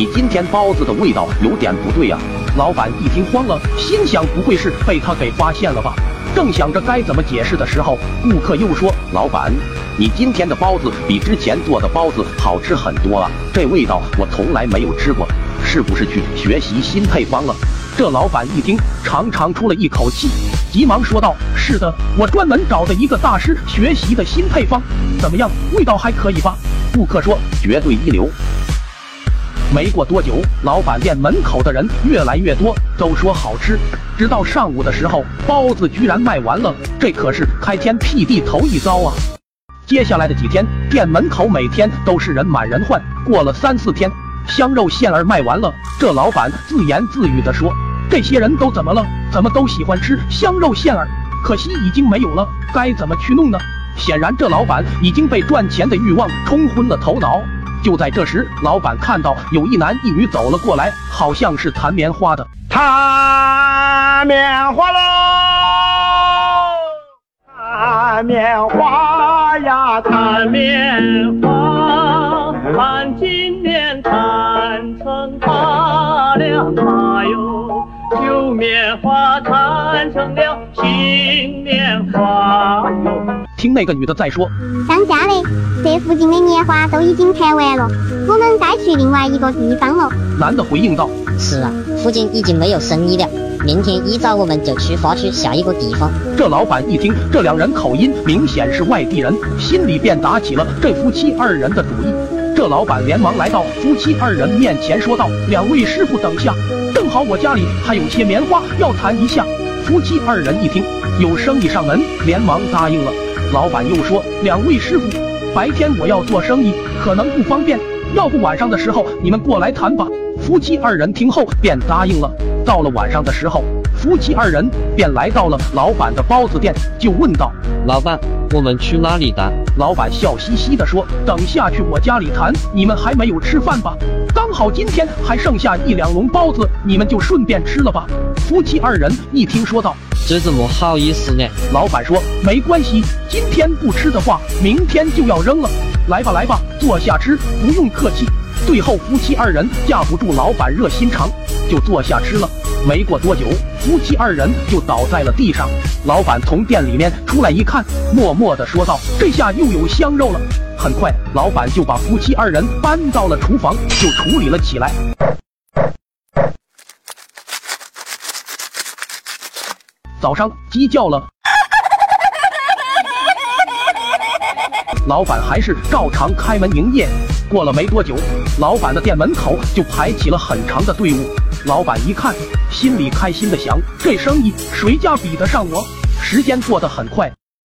你今天包子的味道有点不对呀。老板一听慌了，心想不会是被他给发现了吧？正想着该怎么解释的时候，顾客又说：“老板，你今天的包子比之前做的包子好吃很多啊，这味道我从来没有吃过，是不是去学习新配方了？”这老板一听，长长出了一口气，急忙说道：“是的，我专门找的一个大师学习的新配方，怎么样，味道还可以吧？”顾客说：“绝对一流。”没过多久，老板店门口的人越来越多，都说好吃。直到上午的时候，包子居然卖完了，这可是开天辟地头一遭啊！接下来的几天，店门口每天都是人满人患。过了三四天，香肉馅儿卖完了，这老板自言自语地说：“这些人都怎么了？怎么都喜欢吃香肉馅儿？可惜已经没有了，该怎么去弄呢？”显然，这老板已经被赚钱的欲望冲昏了头脑。就在这时，老板看到有一男一女走了过来，好像是弹棉花的。弹棉花喽，弹棉花呀，弹棉花，弹金莲，弹成大两把哟，旧棉花弹成了新棉花。听那个女的在说，当家的，这附近的棉花都已经采完了，我们该去另外一个地方了。男的回应道：是啊，附近已经没有生意了，明天一早我们就出发去下一个地方。这老板一听这两人口音明显是外地人，心里便打起了这夫妻二人的主意。这老板连忙来到夫妻二人面前说道：两位师傅等下，正好我家里还有些棉花要谈一下。夫妻二人一听有生意上门，连忙答应了。老板又说：“两位师傅，白天我要做生意，可能不方便，要不晚上的时候你们过来谈吧。”夫妻二人听后便答应了。到了晚上的时候，夫妻二人便来到了老板的包子店，就问道：“老板，我们去哪里谈？”老板笑嘻嘻地说：“等下去我家里谈，你们还没有吃饭吧？刚好今天还剩下一两笼包子，你们就顺便吃了吧。”夫妻二人一听说道。这怎么好意思呢？老板说没关系，今天不吃的话，明天就要扔了。来吧来吧，坐下吃，不用客气。最后夫妻二人架不住老板热心肠，就坐下吃了。没过多久，夫妻二人就倒在了地上。老板从店里面出来一看，默默的说道：“这下又有香肉了。”很快，老板就把夫妻二人搬到了厨房，就处理了起来。早上鸡叫了，老板还是照常开门营业。过了没多久，老板的店门口就排起了很长的队伍。老板一看，心里开心的想：这生意谁家比得上我？时间过得很快。